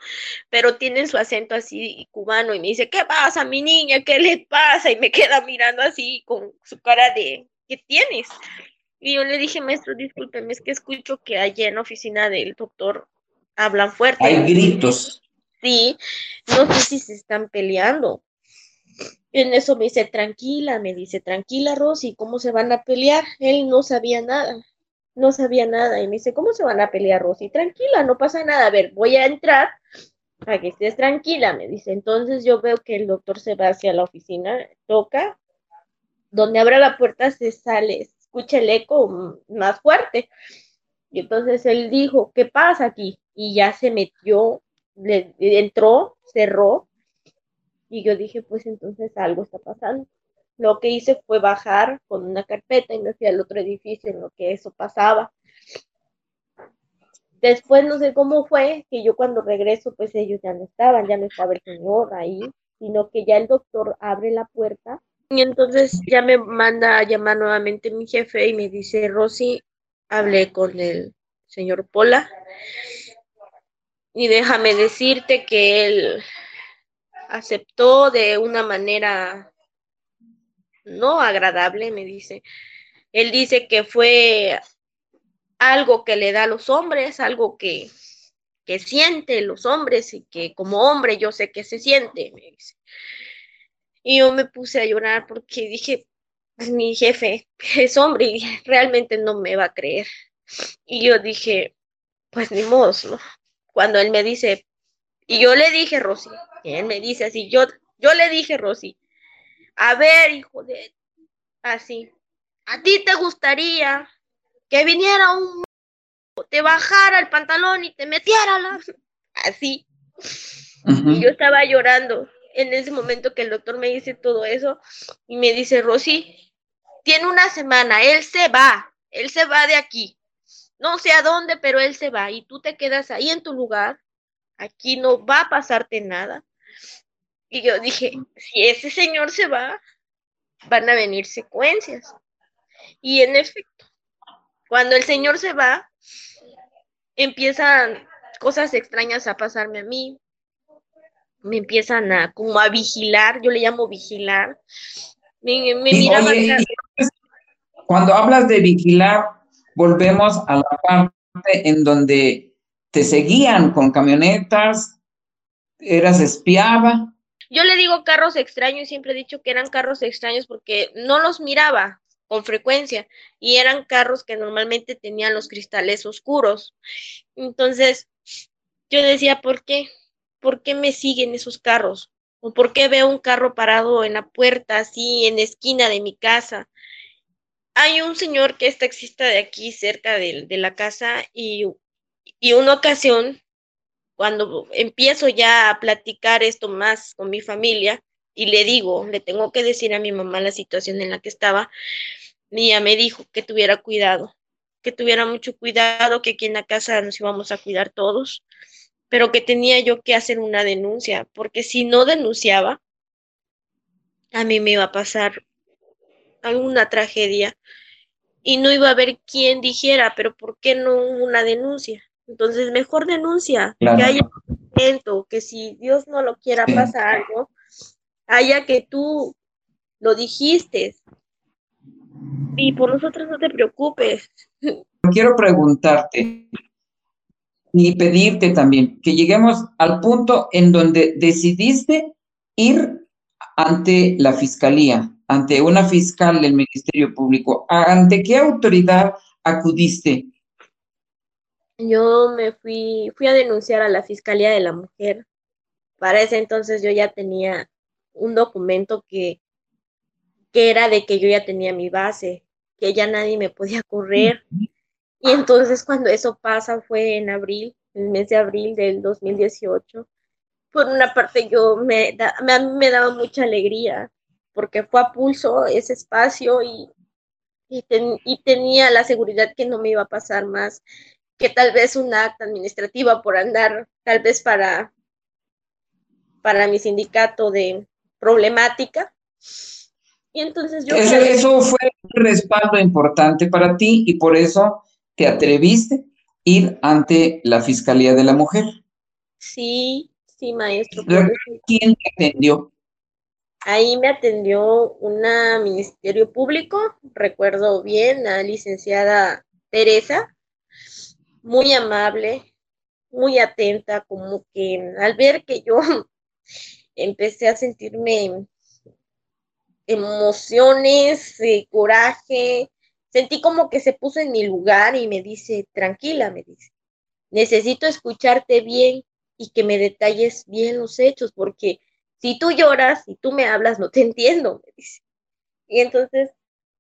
pero tiene su acento así cubano y me dice, ¿qué pasa, mi niña? ¿Qué le pasa? Y me queda mirando así con su cara de, ¿qué tienes? Y yo le dije, maestro, discúlpeme, es que escucho que allá en la oficina del doctor hablan fuerte. Hay gritos. Sí, no sé si se están peleando. En eso me dice, tranquila, me dice, tranquila, Rosy, ¿cómo se van a pelear? Él no sabía nada, no sabía nada. Y me dice, ¿cómo se van a pelear, Rosy? Tranquila, no pasa nada. A ver, voy a entrar para que estés tranquila, me dice. Entonces yo veo que el doctor se va hacia la oficina, toca, donde abre la puerta se sale, escucha el eco más fuerte. Y entonces él dijo, ¿qué pasa aquí? Y ya se metió, le, entró, cerró y yo dije, pues entonces algo está pasando. Lo que hice fue bajar con una carpeta y me fui al otro edificio en lo que eso pasaba. Después no sé cómo fue que yo cuando regreso, pues ellos ya no estaban, ya no estaba el señor ahí, sino que ya el doctor abre la puerta y entonces ya me manda a llamar nuevamente mi jefe y me dice, Rosy, hablé con el señor Pola y déjame decirte que él aceptó de una manera no agradable, me dice. Él dice que fue algo que le da a los hombres, algo que, que siente los hombres y que como hombre yo sé que se siente, me dice. Y yo me puse a llorar porque dije, pues, mi jefe es hombre y realmente no me va a creer. Y yo dije, pues ni modo, ¿no? Cuando él me dice, y yo le dije, Rosy, él me dice así, yo, yo le dije, Rosy, a ver, hijo de, así, ¿a ti te gustaría que viniera un, te bajara el pantalón y te metiera la, así? Y yo estaba llorando en ese momento que el doctor me dice todo eso y me dice, Rosy, tiene una semana, él se va, él se va de aquí. No sé a dónde, pero él se va y tú te quedas ahí en tu lugar. Aquí no va a pasarte nada. Y yo dije, si ese señor se va, van a venir secuencias. Y en efecto, cuando el señor se va, empiezan cosas extrañas a pasarme a mí me empiezan a como a vigilar, yo le llamo vigilar. Me, me cuando hablas de vigilar, volvemos a la parte en donde te seguían con camionetas, eras espiaba. Yo le digo carros extraños, siempre he dicho que eran carros extraños porque no los miraba con frecuencia y eran carros que normalmente tenían los cristales oscuros. Entonces, yo decía, ¿por qué? ¿Por qué me siguen esos carros? ¿O por qué veo un carro parado en la puerta, así, en la esquina de mi casa? Hay un señor que es taxista de aquí, cerca de, la casa, y, y una ocasión, cuando empiezo ya a platicar esto más con mi familia, y le digo, le tengo que decir a mi mamá la situación en la que estaba, ella me dijo que tuviera cuidado, que tuviera mucho cuidado, que aquí en la casa nos íbamos a cuidar todos, pero que tenía yo que hacer una denuncia, porque si no denunciaba, a mí me iba a pasar alguna tragedia y no iba a haber quien dijera, pero ¿por qué no una denuncia? Entonces, mejor denuncia, que haya un momento, que si Dios no lo quiera pasar algo, haya que tú lo dijiste. Y por nosotros no te preocupes. Quiero preguntarte, y pedirte también que lleguemos al punto en donde decidiste ir ante la fiscalía, ante una fiscal del Ministerio Público. ¿Ante qué autoridad acudiste? Yo me fui, fui a denunciar a la Fiscalía de la Mujer. Para ese entonces yo ya tenía un documento que, que era de que yo ya tenía mi base, que ya nadie me podía correr. Y entonces cuando eso pasa fue en abril, el mes de abril del 2018. Por una parte yo me, da, me, me daba mucha alegría porque fue a pulso ese espacio y, y, y tenía la seguridad que no me iba a pasar más que tal vez una acta administrativa por andar tal vez para, para mi sindicato de problemática. Y entonces yo... Eso, eso fue un respaldo importante para ti y por eso te atreviste a ir ante la Fiscalía de la Mujer. Sí, sí, maestro. ¿Quién te atendió? Ahí me atendió una Ministerio Público, recuerdo bien, la licenciada Teresa, muy amable, muy atenta, como que al ver que yo empecé a sentirme emociones, eh, coraje, Sentí como que se puso en mi lugar y me dice, tranquila, me dice, necesito escucharte bien y que me detalles bien los hechos, porque si tú lloras y tú me hablas, no te entiendo, me dice. Y entonces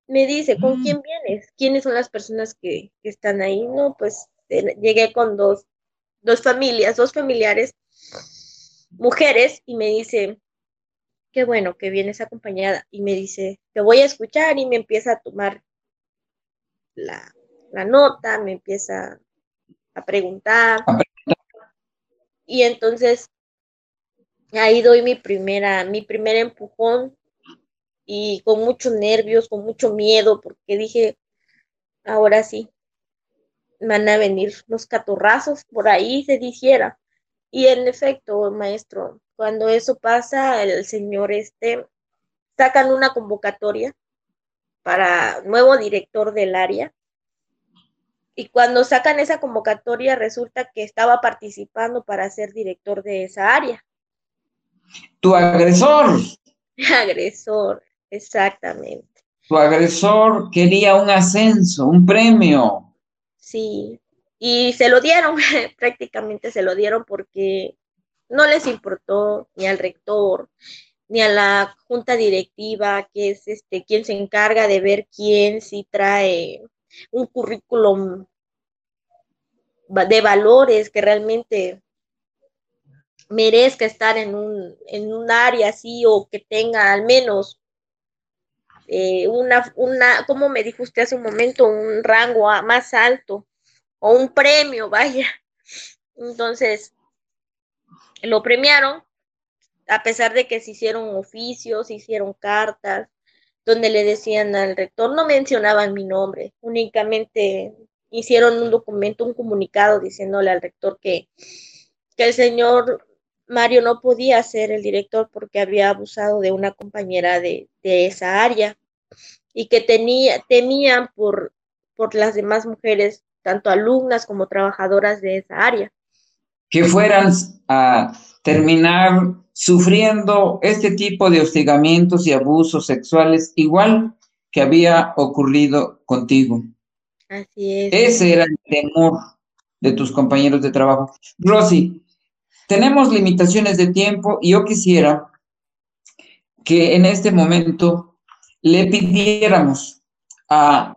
me dice, ¿con mm. quién vienes? ¿Quiénes son las personas que, que están ahí? No, pues llegué con dos, dos familias, dos familiares, mujeres, y me dice, qué bueno que vienes acompañada. Y me dice, te voy a escuchar y me empieza a tomar la, nota, me empieza a preguntar. Y entonces ahí doy mi primera, mi primer empujón y con muchos nervios, con mucho miedo, porque dije, ahora sí, van a venir los catorrazos, por ahí se dijera. Y en efecto, maestro, cuando eso pasa, el señor este sacan una convocatoria para nuevo director del área. Y cuando sacan esa convocatoria, resulta que estaba participando para ser director de esa área. Tu agresor. Agresor, exactamente. Tu agresor quería un ascenso, un premio. Sí, y se lo dieron, prácticamente se lo dieron porque no les importó ni al rector, ni a la junta directiva, que es este quien se encarga de ver quién sí trae un currículum de valores que realmente merezca estar en un, en un área así o que tenga al menos eh, una, una, como me dijo usted hace un momento, un rango más alto o un premio, vaya. Entonces, lo premiaron, a pesar de que se hicieron oficios, se hicieron cartas, donde le decían al rector, no mencionaban mi nombre, únicamente hicieron un documento, un comunicado diciéndole al rector que, que el señor Mario no podía ser el director porque había abusado de una compañera de, esa área y que tenía, temían por, por las demás mujeres, tanto alumnas como trabajadoras de esa área. Que fueran a terminar sufriendo este tipo de hostigamientos y abusos sexuales igual que había ocurrido contigo. Así es. Ese era el temor de tus compañeros de trabajo. Rosy, tenemos limitaciones de tiempo y yo quisiera que en este momento le pidiéramos a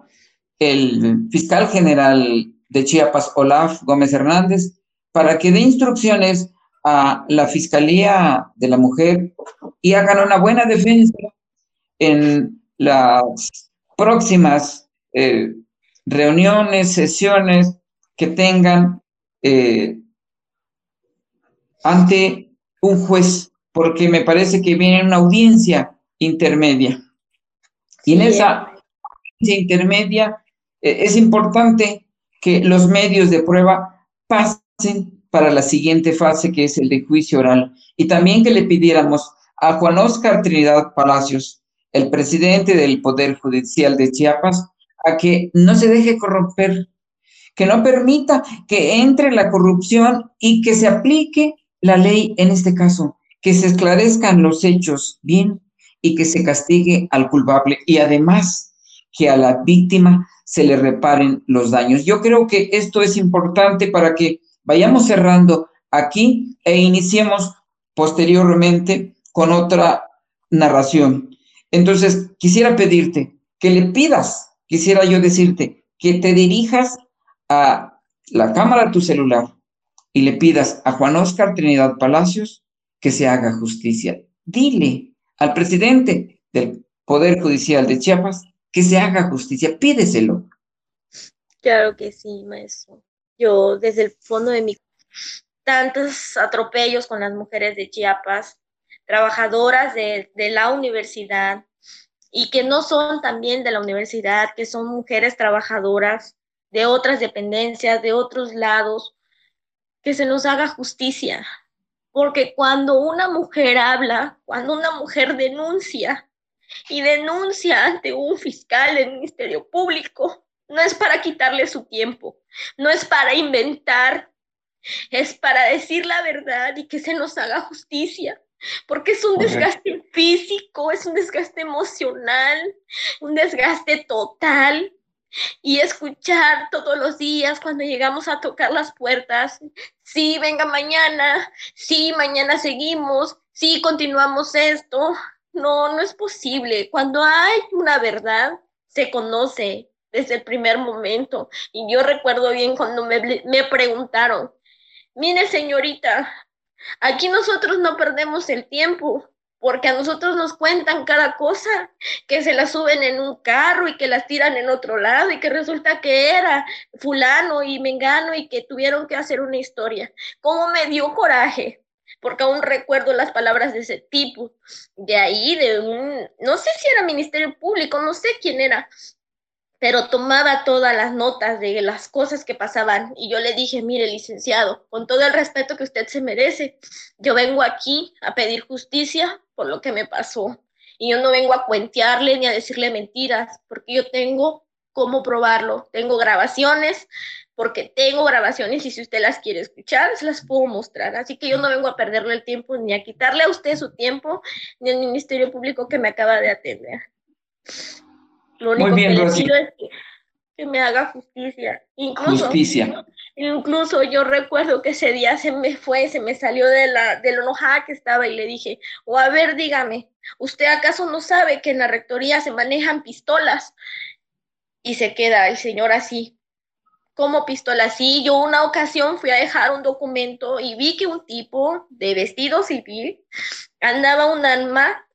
el fiscal general de Chiapas, Olaf Gómez Hernández, para que dé instrucciones a la Fiscalía de la Mujer y hagan una buena defensa en las próximas eh, reuniones, sesiones que tengan eh, ante un juez, porque me parece que viene una audiencia intermedia. Y en esa audiencia intermedia eh, es importante que los medios de prueba pasen para la siguiente fase, que es el de juicio oral. Y también que le pidiéramos a Juan Oscar Trinidad Palacios, el presidente del Poder Judicial de Chiapas, a que no se deje corromper, que no permita que entre la corrupción y que se aplique la ley en este caso, que se esclarezcan los hechos bien y que se castigue al culpable y además que a la víctima se le reparen los daños. Yo creo que esto es importante para que vayamos cerrando aquí e iniciemos posteriormente con otra narración. Entonces, quisiera pedirte que le pidas, quisiera yo decirte, que te dirijas a la cámara de tu celular y le pidas a Juan Oscar Trinidad Palacios que se haga justicia. Dile al presidente del Poder Judicial de Chiapas que se haga justicia, pídeselo. Claro que sí, maestro. Yo desde el fondo de mi tantos atropellos con las mujeres de Chiapas, trabajadoras de, de la universidad y que no son también de la universidad, que son mujeres trabajadoras de otras dependencias, de otros lados, que se nos haga justicia, porque cuando una mujer habla, cuando una mujer denuncia y denuncia ante un fiscal del Ministerio Público, no es para quitarle su tiempo, no es para inventar, es para decir la verdad y que se nos haga justicia, porque es un desgaste físico, es un desgaste emocional, un desgaste total y escuchar todos los días cuando llegamos a tocar las puertas, sí, venga mañana, sí, mañana seguimos, sí, continuamos esto. No, no es posible. Cuando hay una verdad, se conoce desde el primer momento. Y yo recuerdo bien cuando me, me preguntaron, mire señorita, aquí nosotros no perdemos el tiempo porque a nosotros nos cuentan cada cosa, que se las suben en un carro y que las tiran en otro lado y que resulta que era fulano y mengano y que tuvieron que hacer una historia. ¿Cómo me dio coraje? Porque aún recuerdo las palabras de ese tipo, de ahí, de un, no sé si era Ministerio Público, no sé quién era, pero tomaba todas las notas de las cosas que pasaban y yo le dije, mire, licenciado, con todo el respeto que usted se merece, yo vengo aquí a pedir justicia por lo que me pasó y yo no vengo a cuentearle ni a decirle mentiras, porque yo tengo cómo probarlo, tengo grabaciones, porque tengo grabaciones y si usted las quiere escuchar, se las puedo mostrar. Así que yo no vengo a perderle el tiempo ni a quitarle a usted su tiempo, ni al Ministerio Público que me acaba de atender. Lo único que le pido es que, me haga justicia. Incluso, justicia. Incluso yo recuerdo que ese día se me fue, se me salió de la, de lo enojada que estaba y le dije, o a ver, dígame, ¿usted acaso no sabe que en la rectoría se manejan pistolas? Y se queda el señor así, como pistola. Sí, yo una ocasión fui a dejar un documento y vi que un tipo de vestido civil andaba un arma.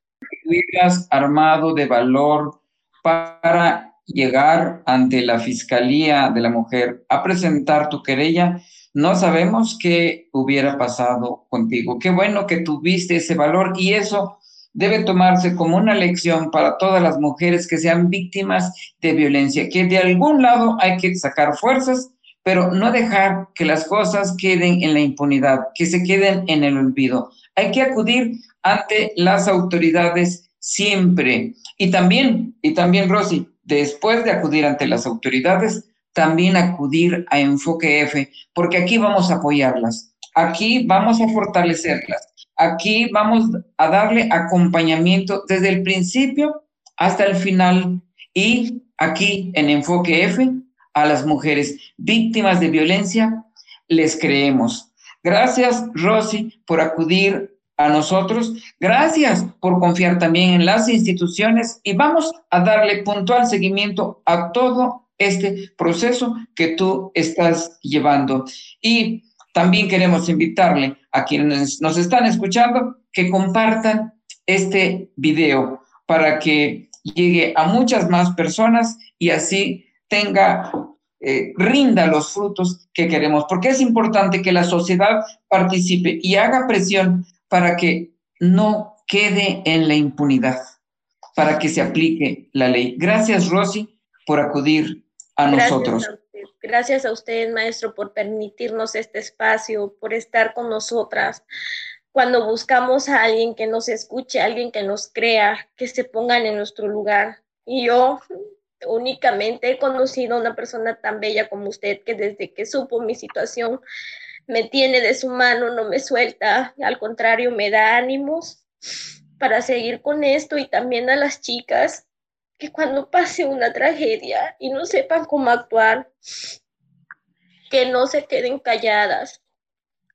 armado de valor para llegar ante la Fiscalía de la Mujer a presentar tu querella, no sabemos qué hubiera pasado contigo. Qué bueno que tuviste ese valor y eso debe tomarse como una lección para todas las mujeres que sean víctimas de violencia, que de algún lado hay que sacar fuerzas, pero no dejar que las cosas queden en la impunidad, que se queden en el olvido. Hay que acudir ante las autoridades siempre. Y también, y también, Rosy, después de acudir ante las autoridades, también acudir a Enfoque F, porque aquí vamos a apoyarlas, aquí vamos a fortalecerlas, aquí vamos a darle acompañamiento desde el principio hasta el final y aquí en Enfoque F a las mujeres víctimas de violencia les creemos. Gracias, Rosy, por acudir a nosotros. Gracias por confiar también en las instituciones y vamos a darle puntual seguimiento a todo este proceso que tú estás llevando. Y también queremos invitarle a quienes nos están escuchando que compartan este video para que llegue a muchas más personas y así tenga eh, rinda los frutos que queremos, porque es importante que la sociedad participe y haga presión para que no quede en la impunidad, para que se aplique la ley. Gracias, Rosy, por acudir a nosotros. Gracias a usted, maestro, por permitirnos este espacio, por estar con nosotras. Cuando buscamos a alguien que nos escuche, alguien que nos crea, que se pongan en nuestro lugar. Y yo únicamente he conocido a una persona tan bella como usted que desde que supo mi situación me tiene de su mano, no me suelta, al contrario, me da ánimos para seguir con esto y también a las chicas que cuando pase una tragedia y no sepan cómo actuar, que no se queden calladas,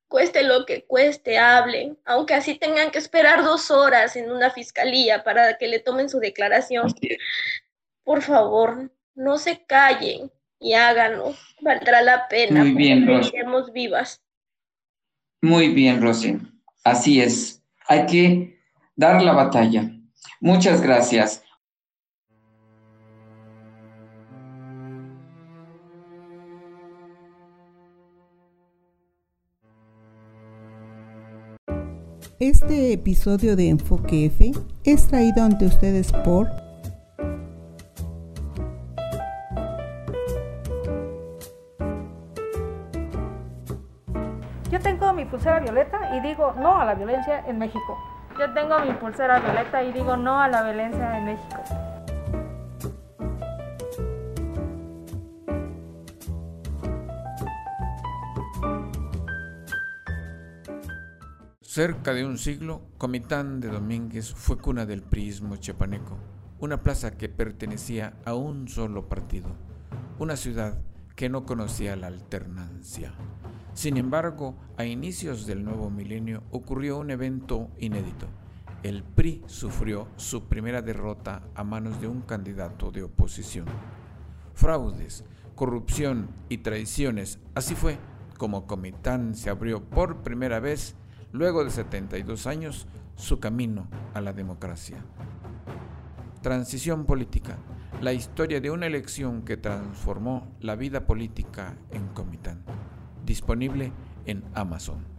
cueste lo que cueste, hablen, aunque así tengan que esperar dos horas en una fiscalía para que le tomen su declaración. Por favor, no se callen, y háganlo, valdrá la pena. Muy bien, Rosy. vivas. Muy bien, Rosy. Así es. Hay que dar la batalla. Muchas gracias. Este episodio de Enfoque F es traído ante ustedes por y digo no a la violencia en México. Yo tengo mi pulsera violeta y digo no a la violencia en México. Cerca de un siglo, Comitán de Domínguez fue cuna del priismo chiapaneco, una plaza que pertenecía a un solo partido, una ciudad que no conocía la alternancia. Sin embargo, a inicios del nuevo milenio ocurrió un evento inédito. El PRI sufrió su primera derrota a manos de un candidato de oposición. Fraudes, corrupción y traiciones, así fue como Comitán se abrió por primera vez, luego de 72 años, su camino a la democracia. Transición política, la historia de una elección que transformó la vida política en Comitán disponible en Amazon.